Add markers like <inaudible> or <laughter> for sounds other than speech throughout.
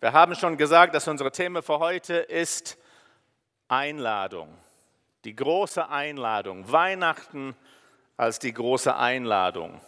Wir haben schon gesagt, dass unsere Thema für heute ist Einladung. Die große Einladung. Weihnachten als die große Einladung.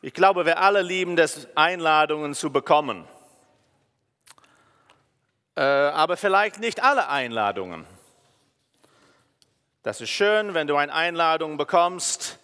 Ich glaube, wir alle lieben es, Einladungen zu bekommen. Äh, aber vielleicht nicht alle Einladungen. Das ist schön, wenn du eine Einladung bekommst,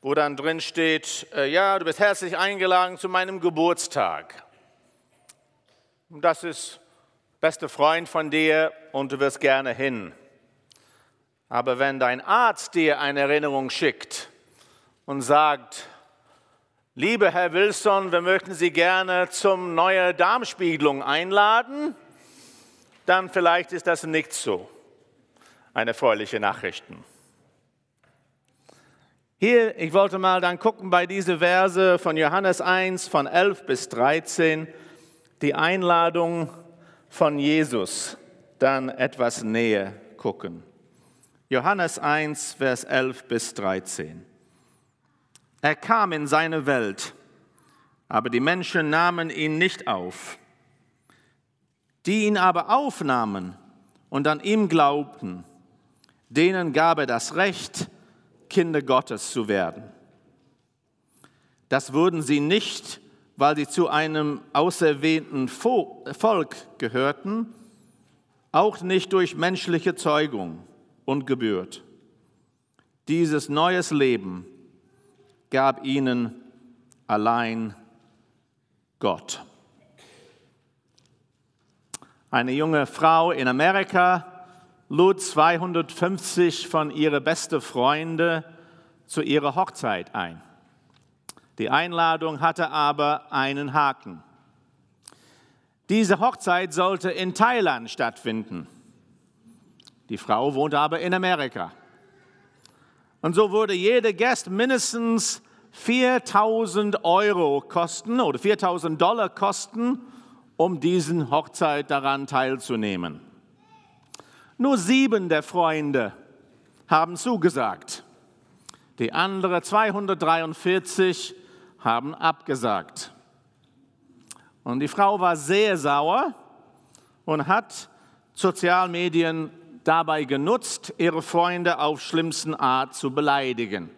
wo dann drin steht, äh, ja, du bist herzlich eingeladen zu meinem Geburtstag. Das ist beste Freund von dir und du wirst gerne hin. Aber wenn dein Arzt dir eine Erinnerung schickt und sagt, lieber Herr Wilson, wir möchten Sie gerne zum neuen Darmspiegelung einladen, dann vielleicht ist das nicht so eine erfreuliche Nachricht. Hier, ich wollte mal dann gucken bei diese Verse von Johannes 1 von 11 bis 13 die Einladung von Jesus dann etwas näher gucken. Johannes 1, Vers 11 bis 13. Er kam in seine Welt, aber die Menschen nahmen ihn nicht auf. Die ihn aber aufnahmen und an ihm glaubten, denen gab er das Recht, Kinder Gottes zu werden. Das wurden sie nicht weil sie zu einem auserwählten Volk gehörten, auch nicht durch menschliche Zeugung und Geburt. Dieses neues Leben gab ihnen allein Gott. Eine junge Frau in Amerika lud 250 von ihren besten Freunden zu ihrer Hochzeit ein. Die Einladung hatte aber einen Haken. Diese Hochzeit sollte in Thailand stattfinden. Die Frau wohnte aber in Amerika. Und so würde jeder Gast mindestens 4000 Euro kosten oder 4000 Dollar kosten, um diesen Hochzeit daran teilzunehmen. Nur sieben der Freunde haben zugesagt. Die anderen 243 haben abgesagt. Und die Frau war sehr sauer und hat Sozialmedien dabei genutzt, ihre Freunde auf schlimmsten Art zu beleidigen.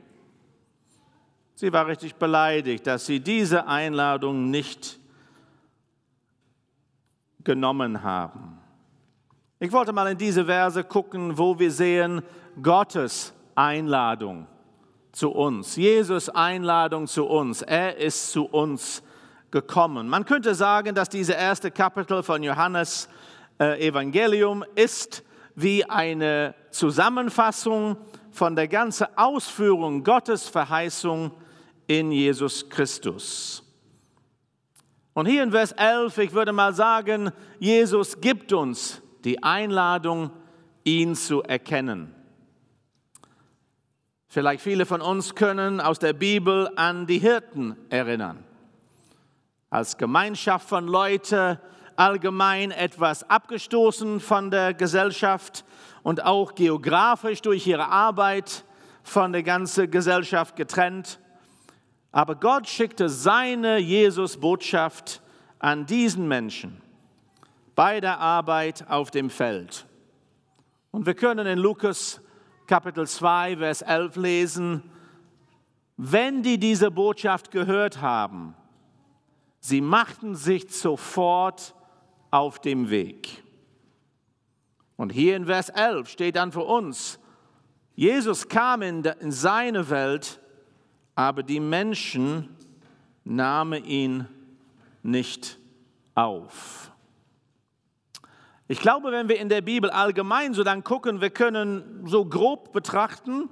Sie war richtig beleidigt, dass sie diese Einladung nicht genommen haben. Ich wollte mal in diese Verse gucken, wo wir sehen Gottes Einladung zu uns. Jesus Einladung zu uns. Er ist zu uns gekommen. Man könnte sagen, dass diese erste Kapitel von Johannes äh, Evangelium ist wie eine Zusammenfassung von der ganzen Ausführung Gottes Verheißung in Jesus Christus. Und hier in Vers 11, ich würde mal sagen, Jesus gibt uns die Einladung, ihn zu erkennen. Vielleicht viele von uns können aus der Bibel an die Hirten erinnern. Als Gemeinschaft von Leuten allgemein etwas abgestoßen von der Gesellschaft und auch geografisch durch ihre Arbeit von der ganzen Gesellschaft getrennt. Aber Gott schickte seine Jesus-Botschaft an diesen Menschen bei der Arbeit auf dem Feld. Und wir können in Lukas Kapitel 2, Vers 11 lesen, wenn die diese Botschaft gehört haben, sie machten sich sofort auf dem Weg. Und hier in Vers 11 steht dann für uns, Jesus kam in, seine Welt, aber die Menschen nahmen ihn nicht auf. Ich glaube, wenn wir in der Bibel allgemein so dann gucken, wir können so grob betrachten,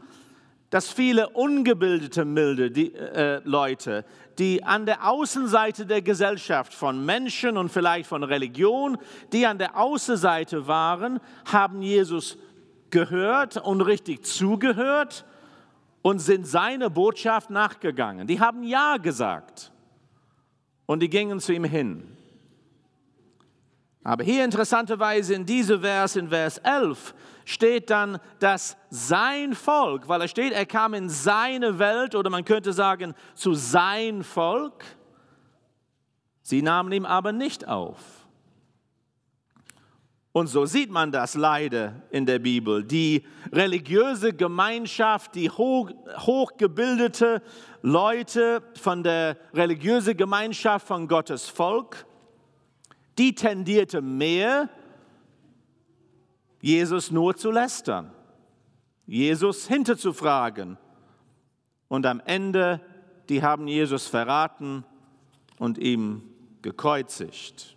dass viele ungebildete milde die, äh, Leute, die an der Außenseite der Gesellschaft von Menschen und vielleicht von Religion, die an der Außenseite waren, haben Jesus gehört und richtig zugehört und sind seine Botschaft nachgegangen. Die haben Ja gesagt und die gingen zu ihm hin. Aber hier interessanterweise in diesem Vers, in Vers 11, steht dann, dass sein Volk, weil er steht, er kam in seine Welt oder man könnte sagen zu sein Volk, Sie nahmen ihn aber nicht auf. Und so sieht man das leider in der Bibel. Die religiöse Gemeinschaft, die hoch, hochgebildete Leute von der religiösen Gemeinschaft von Gottes Volk, die tendierte mehr, Jesus nur zu lästern, Jesus hinterzufragen. Und am Ende, die haben Jesus verraten und ihm gekreuzigt.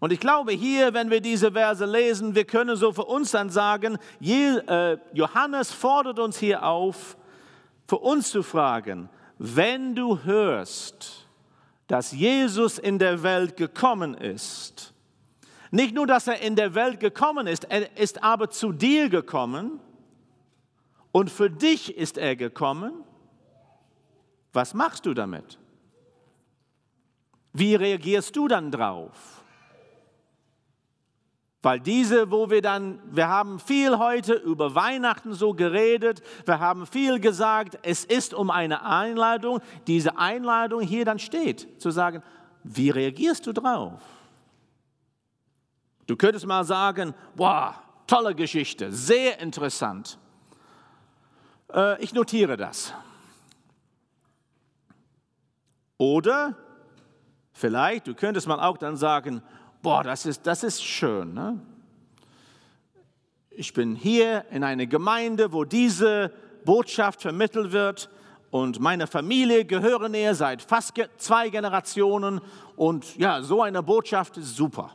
Und ich glaube hier, wenn wir diese Verse lesen, wir können so für uns dann sagen, äh, Johannes fordert uns hier auf, für uns zu fragen, wenn du hörst, dass Jesus in der Welt gekommen ist, nicht nur, dass er in der Welt gekommen ist, er ist aber zu dir gekommen und für dich ist er gekommen, was machst du damit? Wie reagierst du dann drauf? Weil diese, wo wir dann, wir haben viel heute über Weihnachten so geredet, wir haben viel gesagt, es ist um eine Einladung, diese Einladung hier dann steht, zu sagen, wie reagierst du drauf? Du könntest mal sagen, wow, tolle Geschichte, sehr interessant. Äh, ich notiere das. Oder Vielleicht, du könntest mal auch dann sagen, boah, das ist, das ist schön. Ne? Ich bin hier in einer Gemeinde, wo diese Botschaft vermittelt wird und meine Familie gehören näher seit fast zwei Generationen und ja, so eine Botschaft ist super.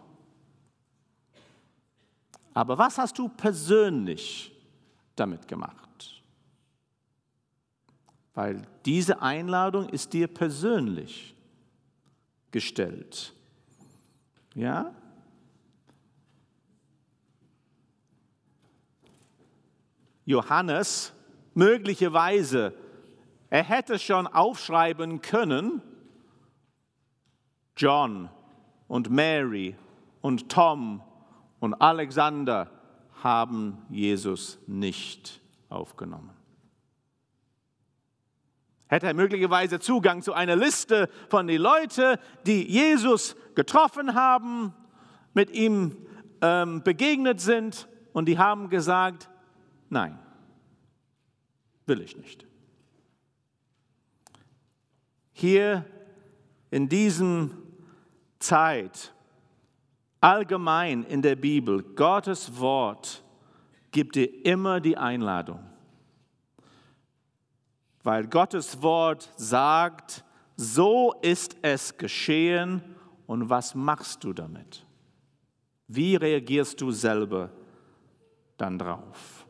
Aber was hast du persönlich damit gemacht? Weil diese Einladung ist dir persönlich gestellt. Ja? Johannes möglicherweise, er hätte schon aufschreiben können, John und Mary und Tom und Alexander haben Jesus nicht aufgenommen hätte er möglicherweise Zugang zu einer Liste von den Leuten, die Jesus getroffen haben, mit ihm ähm, begegnet sind und die haben gesagt, nein, will ich nicht. Hier in diesem Zeit, allgemein in der Bibel, Gottes Wort gibt dir immer die Einladung weil Gottes Wort sagt, so ist es geschehen und was machst du damit? Wie reagierst du selber dann drauf?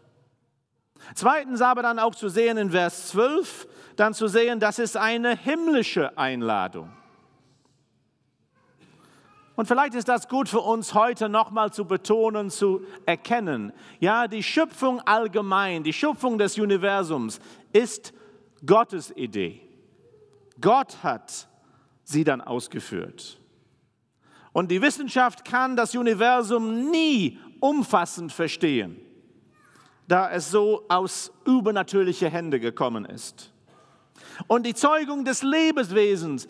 Zweitens aber dann auch zu sehen in Vers 12, dann zu sehen, das ist eine himmlische Einladung. Und vielleicht ist das gut für uns heute nochmal zu betonen, zu erkennen. Ja, die Schöpfung allgemein, die Schöpfung des Universums ist Gottes Idee. Gott hat sie dann ausgeführt. Und die Wissenschaft kann das Universum nie umfassend verstehen, da es so aus übernatürlicher Hände gekommen ist. Und die Zeugung des Lebenswesens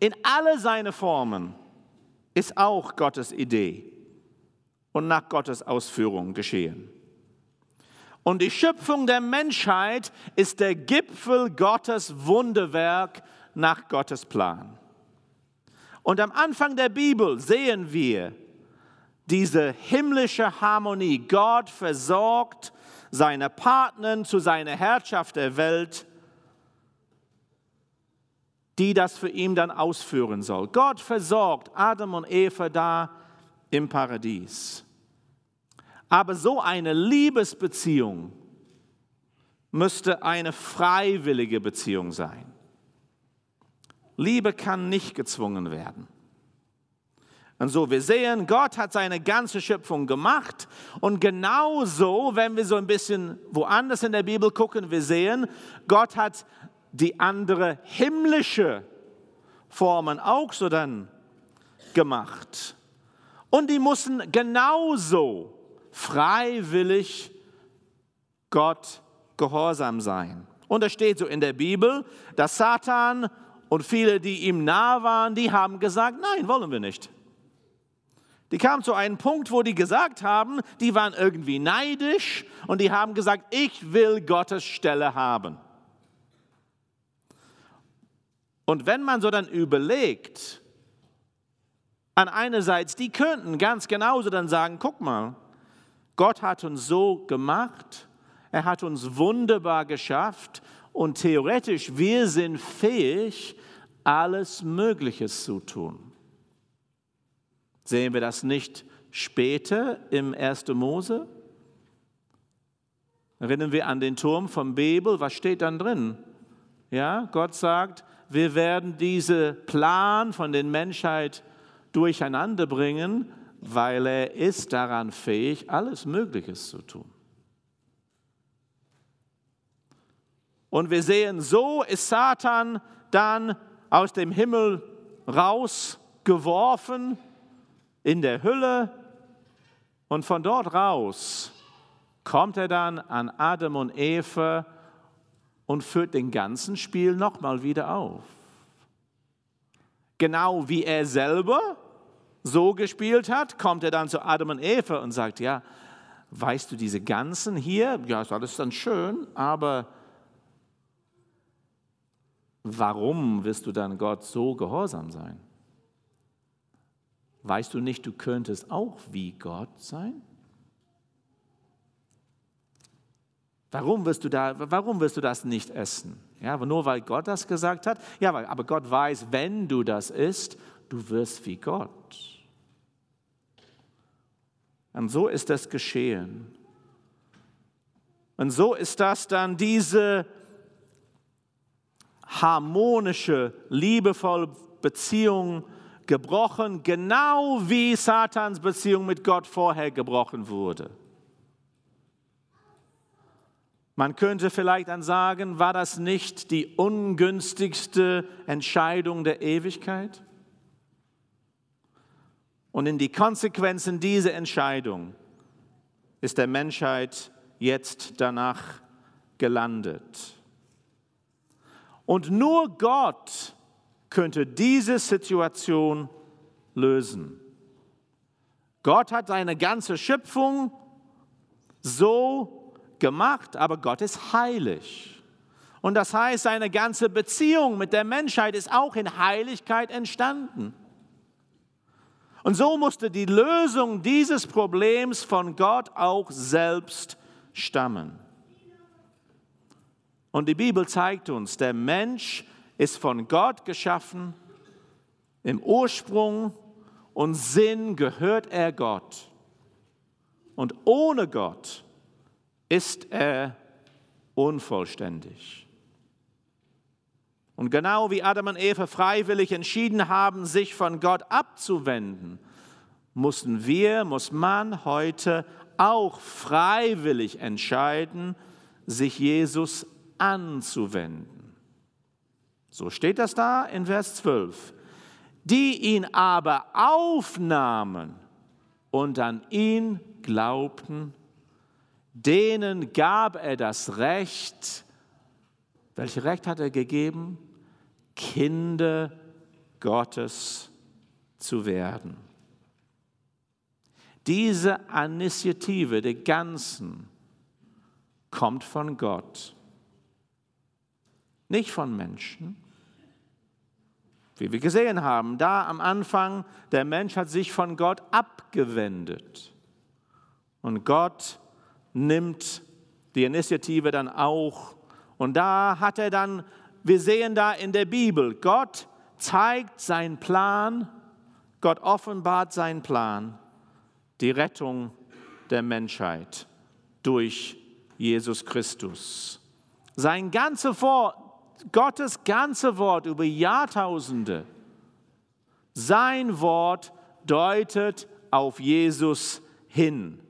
in alle seine Formen ist auch Gottes Idee und nach Gottes Ausführung geschehen. Und die Schöpfung der Menschheit ist der Gipfel Gottes Wunderwerk nach Gottes Plan. Und am Anfang der Bibel sehen wir diese himmlische Harmonie. Gott versorgt seine Partner zu seiner Herrschaft der Welt, die das für ihn dann ausführen soll. Gott versorgt Adam und Eva da im Paradies. Aber so eine Liebesbeziehung müsste eine freiwillige Beziehung sein. Liebe kann nicht gezwungen werden. Und so, wir sehen, Gott hat seine ganze Schöpfung gemacht. Und genauso, wenn wir so ein bisschen woanders in der Bibel gucken, wir sehen, Gott hat die andere himmlische Formen auch so dann gemacht. Und die mussten genauso freiwillig Gott gehorsam sein. Und es steht so in der Bibel, dass Satan und viele, die ihm nah waren, die haben gesagt, nein, wollen wir nicht. Die kamen zu einem Punkt, wo die gesagt haben, die waren irgendwie neidisch und die haben gesagt, ich will Gottes Stelle haben. Und wenn man so dann überlegt, an einerseits, die könnten ganz genauso dann sagen, guck mal, Gott hat uns so gemacht, er hat uns wunderbar geschafft und theoretisch, wir sind fähig, alles Mögliche zu tun. Sehen wir das nicht später im 1. Mose? Erinnern wir an den Turm vom Bebel, was steht dann drin? Ja, Gott sagt, wir werden diesen Plan von der Menschheit durcheinander bringen, weil er ist daran fähig, alles Mögliche zu tun. Und wir sehen, so ist Satan dann aus dem Himmel rausgeworfen in der Hülle und von dort raus kommt er dann an Adam und Eva und führt den ganzen Spiel nochmal wieder auf. Genau wie er selber so gespielt hat, kommt er dann zu Adam und Eva und sagt, ja, weißt du, diese ganzen hier, ja, ist alles dann schön, aber warum wirst du dann Gott so gehorsam sein? Weißt du nicht, du könntest auch wie Gott sein? Warum wirst du, da, warum wirst du das nicht essen? Ja, nur weil Gott das gesagt hat? Ja, aber Gott weiß, wenn du das isst, du wirst wie Gott. Und so ist das geschehen. Und so ist das dann diese harmonische, liebevolle Beziehung gebrochen, genau wie Satans Beziehung mit Gott vorher gebrochen wurde. Man könnte vielleicht dann sagen, war das nicht die ungünstigste Entscheidung der Ewigkeit? Und in die Konsequenzen dieser Entscheidung ist der Menschheit jetzt danach gelandet. Und nur Gott könnte diese Situation lösen. Gott hat seine ganze Schöpfung so gemacht, aber Gott ist heilig. Und das heißt, seine ganze Beziehung mit der Menschheit ist auch in Heiligkeit entstanden. Und so musste die Lösung dieses Problems von Gott auch selbst stammen. Und die Bibel zeigt uns, der Mensch ist von Gott geschaffen, im Ursprung und Sinn gehört er Gott. Und ohne Gott ist er unvollständig. Und genau wie Adam und Eva freiwillig entschieden haben, sich von Gott abzuwenden, mussten wir, muss man heute auch freiwillig entscheiden, sich Jesus anzuwenden. So steht das da in Vers 12. Die ihn aber aufnahmen und an ihn glaubten, denen gab er das Recht. Welches Recht hat er gegeben? Kinder Gottes zu werden. Diese Initiative der ganzen kommt von Gott, nicht von Menschen. Wie wir gesehen haben, da am Anfang, der Mensch hat sich von Gott abgewendet. Und Gott nimmt die Initiative dann auch. Und da hat er dann wir sehen da in der Bibel, Gott zeigt seinen Plan, Gott offenbart seinen Plan, die Rettung der Menschheit durch Jesus Christus. Sein ganze Wort, Gottes ganze Wort über Jahrtausende, sein Wort deutet auf Jesus hin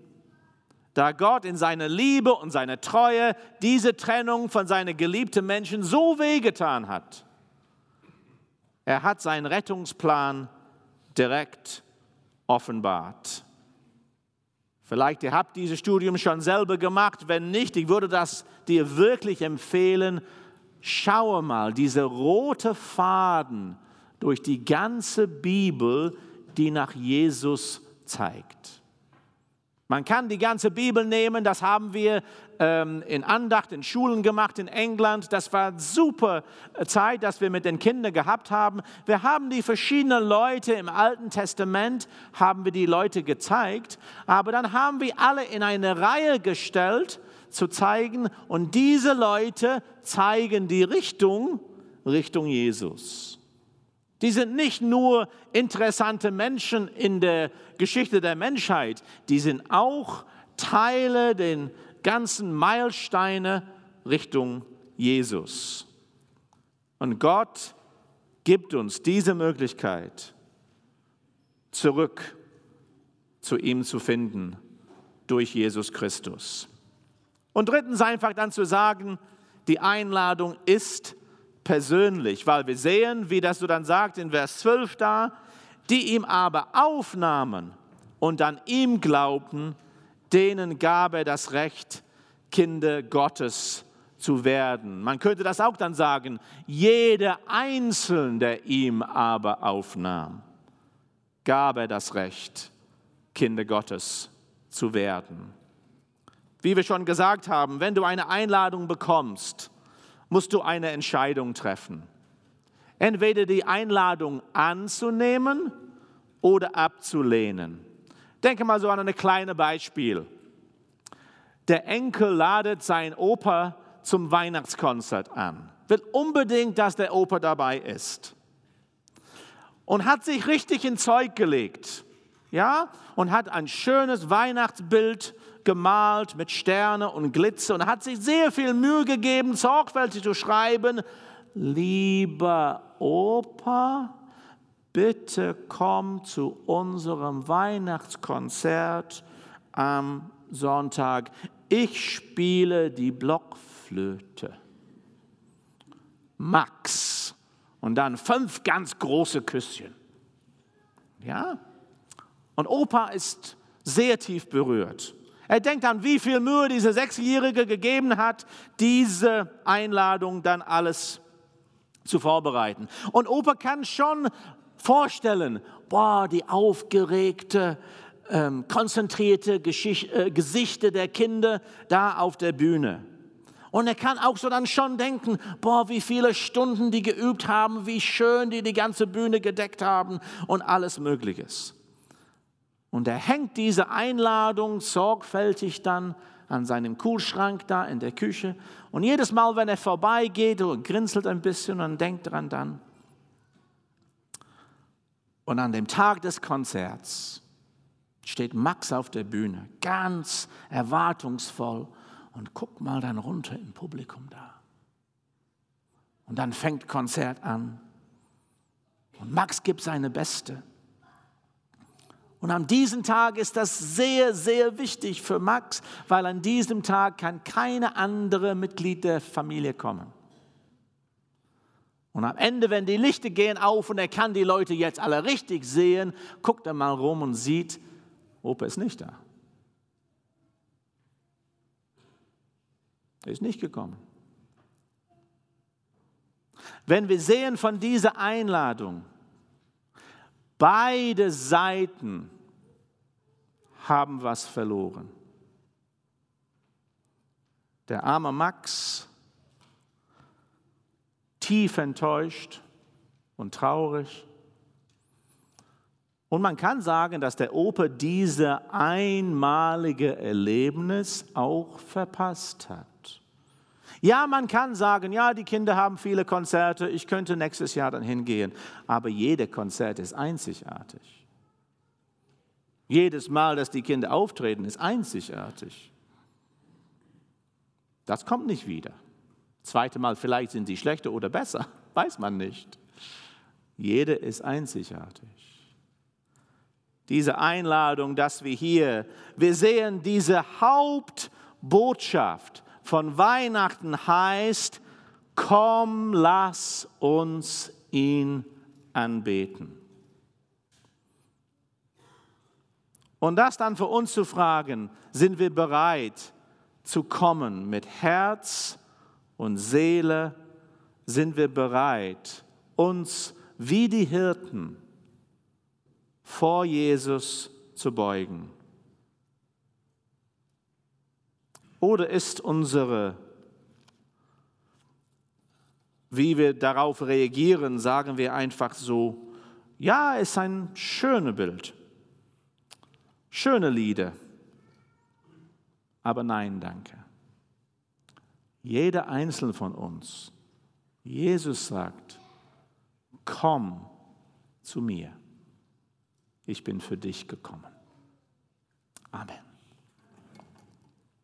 da Gott in seiner Liebe und seiner Treue diese Trennung von seinen geliebten Menschen so wehgetan hat. Er hat seinen Rettungsplan direkt offenbart. Vielleicht ihr habt dieses Studium schon selber gemacht. Wenn nicht, ich würde das dir wirklich empfehlen. schaue mal, diese rote Faden durch die ganze Bibel, die nach Jesus zeigt. Man kann die ganze Bibel nehmen, das haben wir ähm, in Andacht, in Schulen gemacht in England. Das war super Zeit, dass wir mit den Kindern gehabt haben. Wir haben die verschiedenen Leute im Alten Testament, haben wir die Leute gezeigt, aber dann haben wir alle in eine Reihe gestellt, zu zeigen, und diese Leute zeigen die Richtung, Richtung Jesus. Die sind nicht nur interessante Menschen in der Geschichte der Menschheit, die sind auch Teile den ganzen Meilensteine Richtung Jesus. Und Gott gibt uns diese Möglichkeit, zurück zu ihm zu finden durch Jesus Christus. Und drittens einfach dann zu sagen, die Einladung ist persönlich, weil wir sehen, wie das so dann sagt in Vers 12 da, die ihm aber aufnahmen und an ihm glaubten, denen gab er das Recht, Kinder Gottes zu werden. Man könnte das auch dann sagen, jeder Einzelne, der ihm aber aufnahm, gab er das Recht, Kinder Gottes zu werden. Wie wir schon gesagt haben, wenn du eine Einladung bekommst, musst du eine Entscheidung treffen. Entweder die Einladung anzunehmen oder abzulehnen. Denke mal so an ein kleines Beispiel. Der Enkel ladet seinen Opa zum Weihnachtskonzert an, will unbedingt, dass der Opa dabei ist. Und hat sich richtig in Zeug gelegt, ja, und hat ein schönes Weihnachtsbild gemalt mit Sterne und Glitzer und hat sich sehr viel Mühe gegeben, sorgfältig zu schreiben, lieber Opa, bitte komm zu unserem Weihnachtskonzert am Sonntag. Ich spiele die Blockflöte. Max. Und dann fünf ganz große Küsschen. Ja? Und Opa ist sehr tief berührt. Er denkt an, wie viel Mühe diese Sechsjährige gegeben hat, diese Einladung dann alles zu vorbereiten. Und Opa kann schon vorstellen, boah, die aufgeregte, ähm, konzentrierte Geschichte, äh, Gesichter der Kinder da auf der Bühne. Und er kann auch so dann schon denken, boah, wie viele Stunden die geübt haben, wie schön die die ganze Bühne gedeckt haben und alles Mögliche. Und er hängt diese Einladung sorgfältig dann an seinem Kühlschrank da in der Küche. Und jedes Mal, wenn er vorbeigeht, grinselt ein bisschen und denkt dran dann, und an dem Tag des Konzerts steht Max auf der Bühne, ganz erwartungsvoll und guckt mal dann runter im Publikum da. Und dann fängt Konzert an. Und Max gibt seine Beste. Und an diesem Tag ist das sehr, sehr wichtig für Max, weil an diesem Tag kann keine andere Mitglied der Familie kommen. Und am Ende, wenn die Lichter gehen auf und er kann die Leute jetzt alle richtig sehen, guckt er mal rum und sieht, Opa ist nicht da. Er ist nicht gekommen. Wenn wir sehen von dieser Einladung, beide Seiten haben was verloren. Der arme Max tief enttäuscht und traurig. Und man kann sagen, dass der Opa diese einmalige Erlebnis auch verpasst hat. Ja, man kann sagen, ja, die Kinder haben viele Konzerte, ich könnte nächstes Jahr dann hingehen, aber jeder Konzert ist einzigartig. Jedes Mal, dass die Kinder auftreten, ist einzigartig. Das kommt nicht wieder. Zweite Mal, vielleicht sind sie schlechter oder besser, <laughs> weiß man nicht. Jede ist einzigartig. Diese Einladung, dass wir hier, wir sehen diese Hauptbotschaft von Weihnachten heißt, komm, lass uns ihn anbeten. Und das dann für uns zu fragen, sind wir bereit zu kommen mit Herz, und Seele sind wir bereit, uns wie die Hirten vor Jesus zu beugen? Oder ist unsere, wie wir darauf reagieren, sagen wir einfach so, ja, es ist ein schönes Bild, schöne Lieder, aber nein, danke. Jeder einzelne von uns, Jesus sagt, komm zu mir, ich bin für dich gekommen. Amen.